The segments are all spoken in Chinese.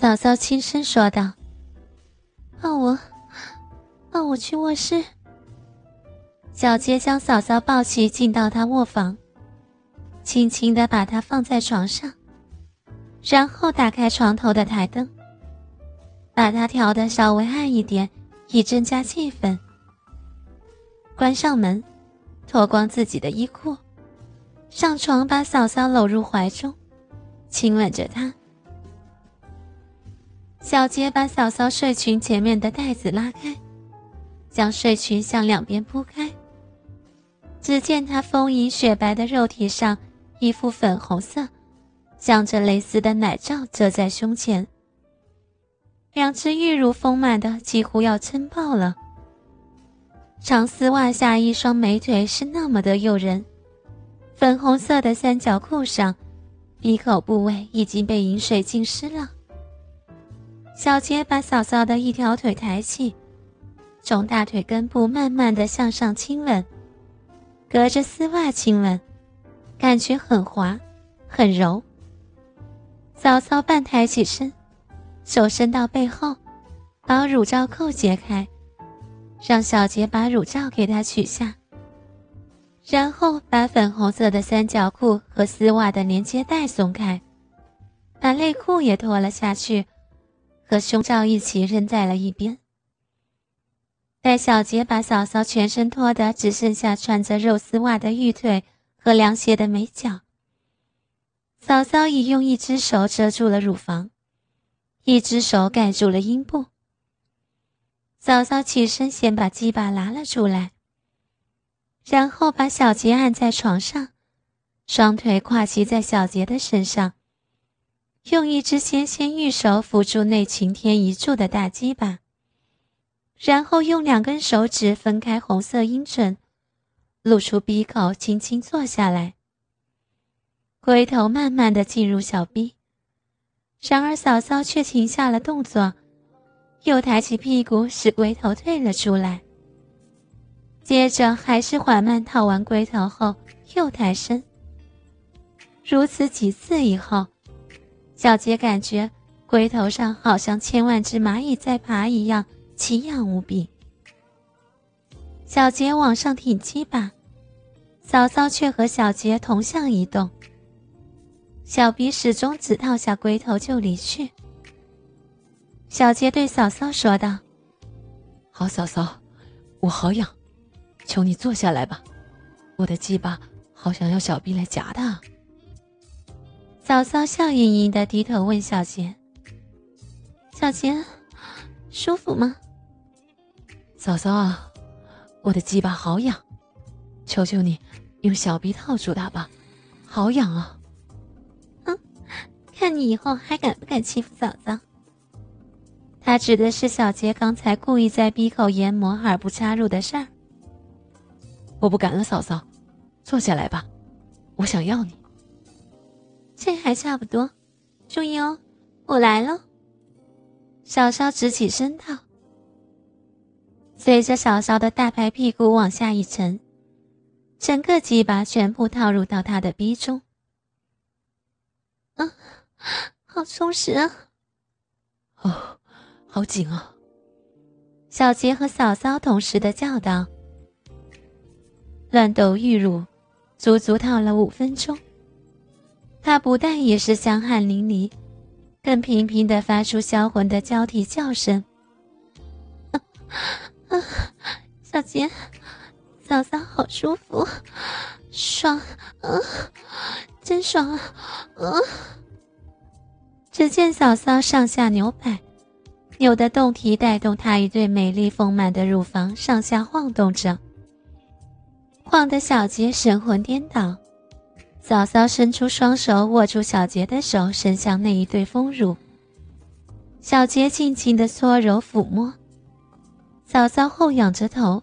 嫂嫂轻声说道：“抱我，抱我去卧室。”小杰将嫂嫂抱起，进到她卧房，轻轻的把她放在床上，然后打开床头的台灯，把它调的稍微暗一点，以增加气氛。关上门，脱光自己的衣裤，上床把嫂嫂搂入怀中，亲吻着她。小杰把嫂嫂睡裙前面的带子拉开，将睡裙向两边铺开。只见她丰盈雪白的肉体上，一副粉红色、镶着蕾丝的奶罩遮在胸前，两只玉乳丰满的几乎要撑爆了。长丝袜下一双美腿是那么的诱人，粉红色的三角裤上，闭口部位已经被饮水浸湿了。小杰把嫂嫂的一条腿抬起，从大腿根部慢慢的向上亲吻，隔着丝袜亲吻，感觉很滑，很柔。嫂嫂半抬起身，手伸到背后，把乳罩扣解开，让小杰把乳罩给她取下，然后把粉红色的三角裤和丝袜的连接带松开，把内裤也脱了下去。和胸罩一起扔在了一边。待小杰把嫂嫂全身脱得只剩下穿着肉丝袜的玉腿和凉鞋的美脚，嫂嫂已用一只手遮住了乳房，一只手盖住了阴部。嫂嫂起身先把鸡巴拿了出来，然后把小杰按在床上，双腿跨骑在小杰的身上。用一只纤纤玉手扶住那擎天一柱的大鸡巴，然后用两根手指分开红色阴唇，露出鼻口，轻轻坐下来。龟头慢慢的进入小臂，然而嫂嫂却停下了动作，又抬起屁股使龟头退了出来。接着还是缓慢套完龟头后又抬身，如此几次以后。小杰感觉龟头上好像千万只蚂蚁在爬一样，奇痒无比。小杰往上挺鸡巴，嫂嫂却和小杰同向移动。小鼻始终只套下龟头就离去。小杰对嫂嫂说道：“好，嫂嫂，我好痒，求你坐下来吧，我的鸡巴好想要小臂来夹的。”嫂嫂笑盈盈的低头问小杰：“小杰，舒服吗？”嫂嫂啊，我的鸡巴好痒，求求你用小臂套住它吧，好痒啊！哼，看你以后还敢不敢欺负嫂嫂？他指的是小杰刚才故意在闭口研磨而不插入的事儿。我不敢了，嫂嫂，坐下来吧，我想要你。这还差不多，注意哦，我来了。小骚直起身道，随着小骚的大白屁股往下一沉，整个鸡巴全部套入到他的逼中。啊，好充实啊！哦，好紧啊！小杰和嫂嫂同时的叫道。乱斗玉乳，足足套了五分钟。他不但也是香汗淋漓，更频频的发出销魂的交替叫声。小杰，嫂嫂好舒服，爽，嗯，真爽啊，嗯。只见嫂嫂上下扭摆，扭的动体带动她一对美丽丰满的乳房上下晃动着，晃得小杰神魂颠倒。嫂嫂伸出双手握住小杰的手，伸向那一对丰乳。小杰静静的搓揉抚摸，嫂嫂后仰着头，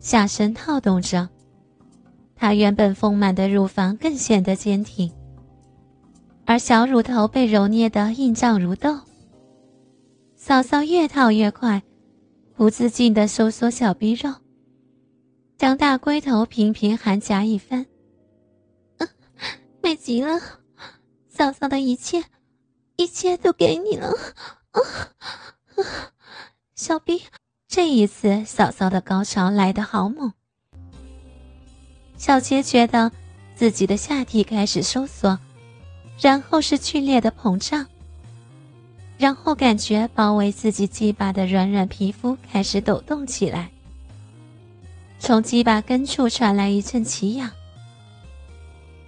下身套动着，她原本丰满的乳房更显得坚挺，而小乳头被揉捏得硬胀如豆。嫂嫂越套越快，不自禁的收缩小逼肉，将大龟头频频含夹一番。急了，嫂嫂的一切，一切都给你了。小逼，这一次嫂嫂的高潮来得好猛。小杰觉得自己的下体开始收缩，然后是剧烈的膨胀，然后感觉包围自己鸡巴的软软皮肤开始抖动起来，从鸡巴根处传来一阵奇痒。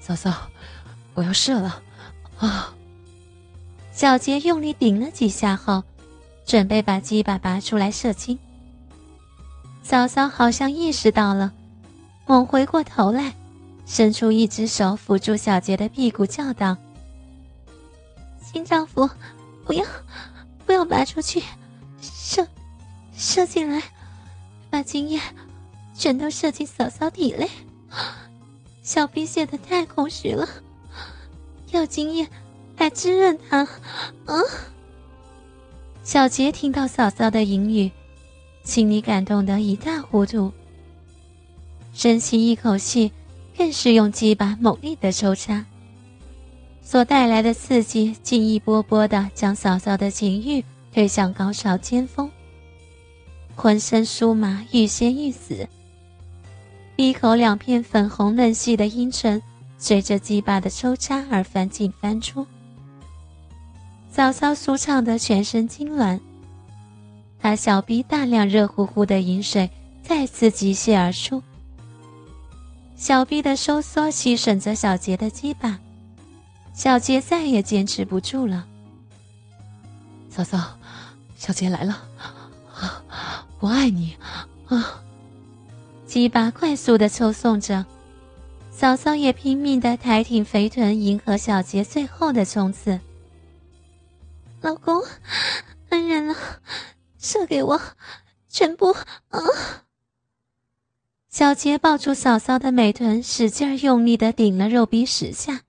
嫂嫂，我要射了，啊！小杰用力顶了几下后，准备把鸡巴拔出来射精。嫂嫂好像意识到了，猛回过头来，伸出一只手扶住小杰的屁股，叫道：“新丈夫，不要，不要拔出去，射，射进来，把精液全都射进嫂嫂体内。小逼泄的太空虚了，要经验。”来滋润他，啊！小杰听到嫂嫂的言语，心里感动得一塌糊涂。深吸一口气，更是用鸡巴猛力的抽插，所带来的刺激，竟一波波的将嫂嫂的情欲推向高潮尖峰，浑身酥麻，欲仙欲死。闭口两片粉红嫩细的阴唇，随着鸡巴的抽插而翻进翻出。嫂嫂舒畅的全身痉挛，她小臂大量热乎乎的饮水再次急泻而出，小臂的收缩吸吮着小杰的鸡巴，小杰再也坚持不住了。嫂嫂，小杰来了，我爱你，啊！鸡巴快速的抽送着，嫂嫂也拼命的抬挺肥臀，迎合小杰最后的冲刺。老公，恩人了，射给我，全部啊！小杰抱住嫂嫂的美臀，使劲用力的顶了肉壁十下，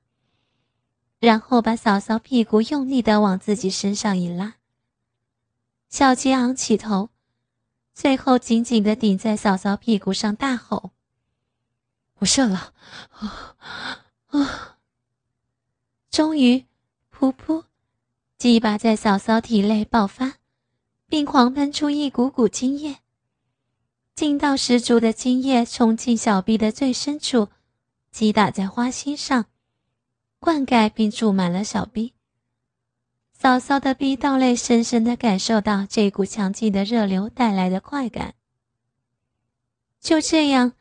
然后把嫂嫂屁股用力的往自己身上一拉。小杰昂起头，最后紧紧的顶在嫂嫂屁股上，大吼：“我射了！”啊啊！终于，噗噗。鸡巴在嫂嫂体内爆发，并狂喷出一股股精液。劲道十足的精液冲进小臂的最深处，击打在花心上，灌溉并注满了小臂。嫂嫂的逼道内深深的感受到这股强劲的热流带来的快感。就这样，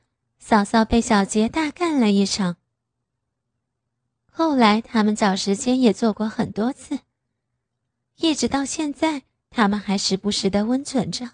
嫂嫂被小杰大干了一场。后来他们找时间也做过很多次。一直到现在，他们还时不时的温存着。